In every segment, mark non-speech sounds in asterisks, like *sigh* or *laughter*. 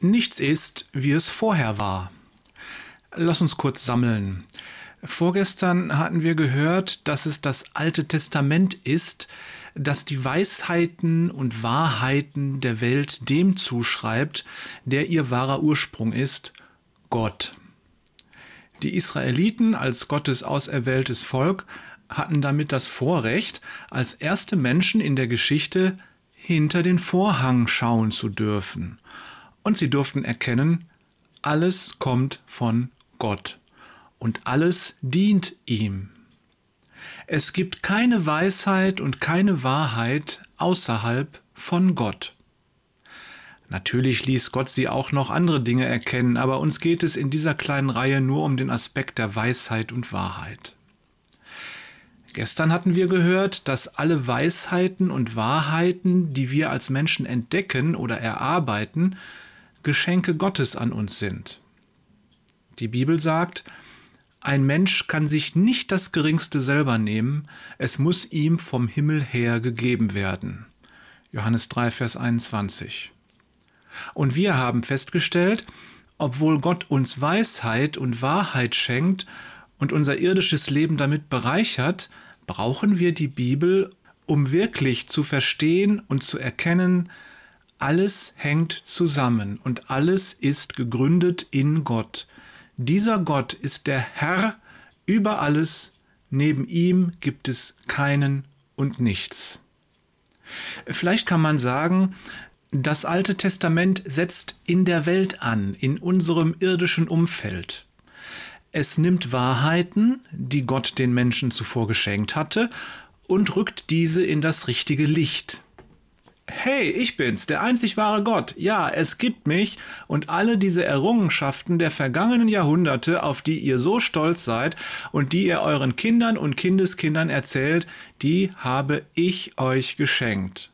Nichts ist, wie es vorher war. Lass uns kurz sammeln. Vorgestern hatten wir gehört, dass es das Alte Testament ist, das die Weisheiten und Wahrheiten der Welt dem zuschreibt, der ihr wahrer Ursprung ist, Gott. Die Israeliten als Gottes auserwähltes Volk hatten damit das Vorrecht, als erste Menschen in der Geschichte hinter den Vorhang schauen zu dürfen und sie durften erkennen, alles kommt von Gott und alles dient ihm. Es gibt keine Weisheit und keine Wahrheit außerhalb von Gott. Natürlich ließ Gott sie auch noch andere Dinge erkennen, aber uns geht es in dieser kleinen Reihe nur um den Aspekt der Weisheit und Wahrheit. Gestern hatten wir gehört, dass alle Weisheiten und Wahrheiten, die wir als Menschen entdecken oder erarbeiten, Geschenke Gottes an uns sind. Die Bibel sagt, ein Mensch kann sich nicht das geringste selber nehmen, es muss ihm vom Himmel her gegeben werden. Johannes 3, Vers 21. Und wir haben festgestellt, obwohl Gott uns Weisheit und Wahrheit schenkt und unser irdisches Leben damit bereichert, brauchen wir die Bibel, um wirklich zu verstehen und zu erkennen, alles hängt zusammen und alles ist gegründet in Gott. Dieser Gott ist der Herr über alles, neben ihm gibt es keinen und nichts. Vielleicht kann man sagen, das Alte Testament setzt in der Welt an, in unserem irdischen Umfeld. Es nimmt Wahrheiten, die Gott den Menschen zuvor geschenkt hatte, und rückt diese in das richtige Licht hey, ich bin's, der einzig wahre Gott. Ja, es gibt mich und alle diese Errungenschaften der vergangenen Jahrhunderte, auf die ihr so stolz seid und die ihr euren Kindern und Kindeskindern erzählt, die habe ich euch geschenkt.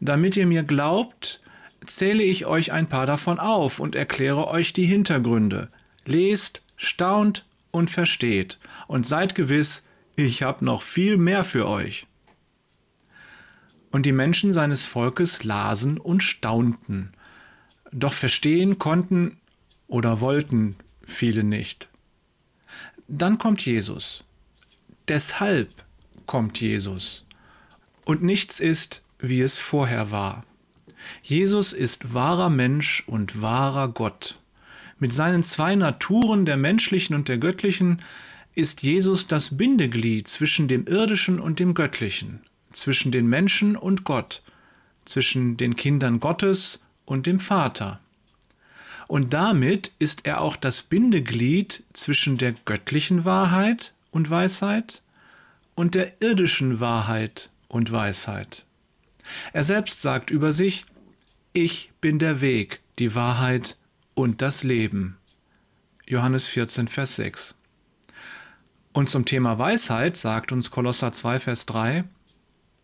Damit ihr mir glaubt, zähle ich euch ein paar davon auf und erkläre euch die Hintergründe. Lest, staunt und versteht und seid gewiss, ich habe noch viel mehr für euch. Und die Menschen seines Volkes lasen und staunten. Doch verstehen konnten oder wollten viele nicht. Dann kommt Jesus. Deshalb kommt Jesus. Und nichts ist, wie es vorher war. Jesus ist wahrer Mensch und wahrer Gott. Mit seinen zwei Naturen, der menschlichen und der göttlichen, ist Jesus das Bindeglied zwischen dem irdischen und dem göttlichen zwischen den Menschen und Gott, zwischen den Kindern Gottes und dem Vater. Und damit ist er auch das Bindeglied zwischen der göttlichen Wahrheit und Weisheit und der irdischen Wahrheit und Weisheit. Er selbst sagt über sich, ich bin der Weg, die Wahrheit und das Leben. Johannes 14, Vers 6. Und zum Thema Weisheit sagt uns Kolosser 2, Vers 3,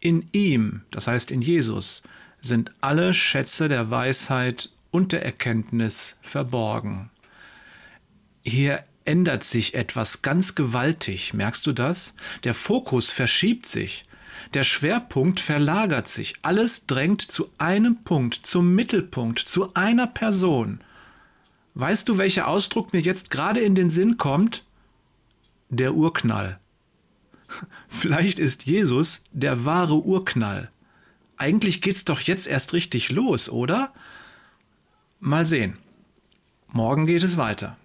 in ihm, das heißt in Jesus, sind alle Schätze der Weisheit und der Erkenntnis verborgen. Hier ändert sich etwas ganz gewaltig, merkst du das? Der Fokus verschiebt sich, der Schwerpunkt verlagert sich, alles drängt zu einem Punkt, zum Mittelpunkt, zu einer Person. Weißt du, welcher Ausdruck mir jetzt gerade in den Sinn kommt? Der Urknall. *laughs* Vielleicht ist Jesus der wahre Urknall. Eigentlich geht's doch jetzt erst richtig los, oder? Mal sehen. Morgen geht es weiter.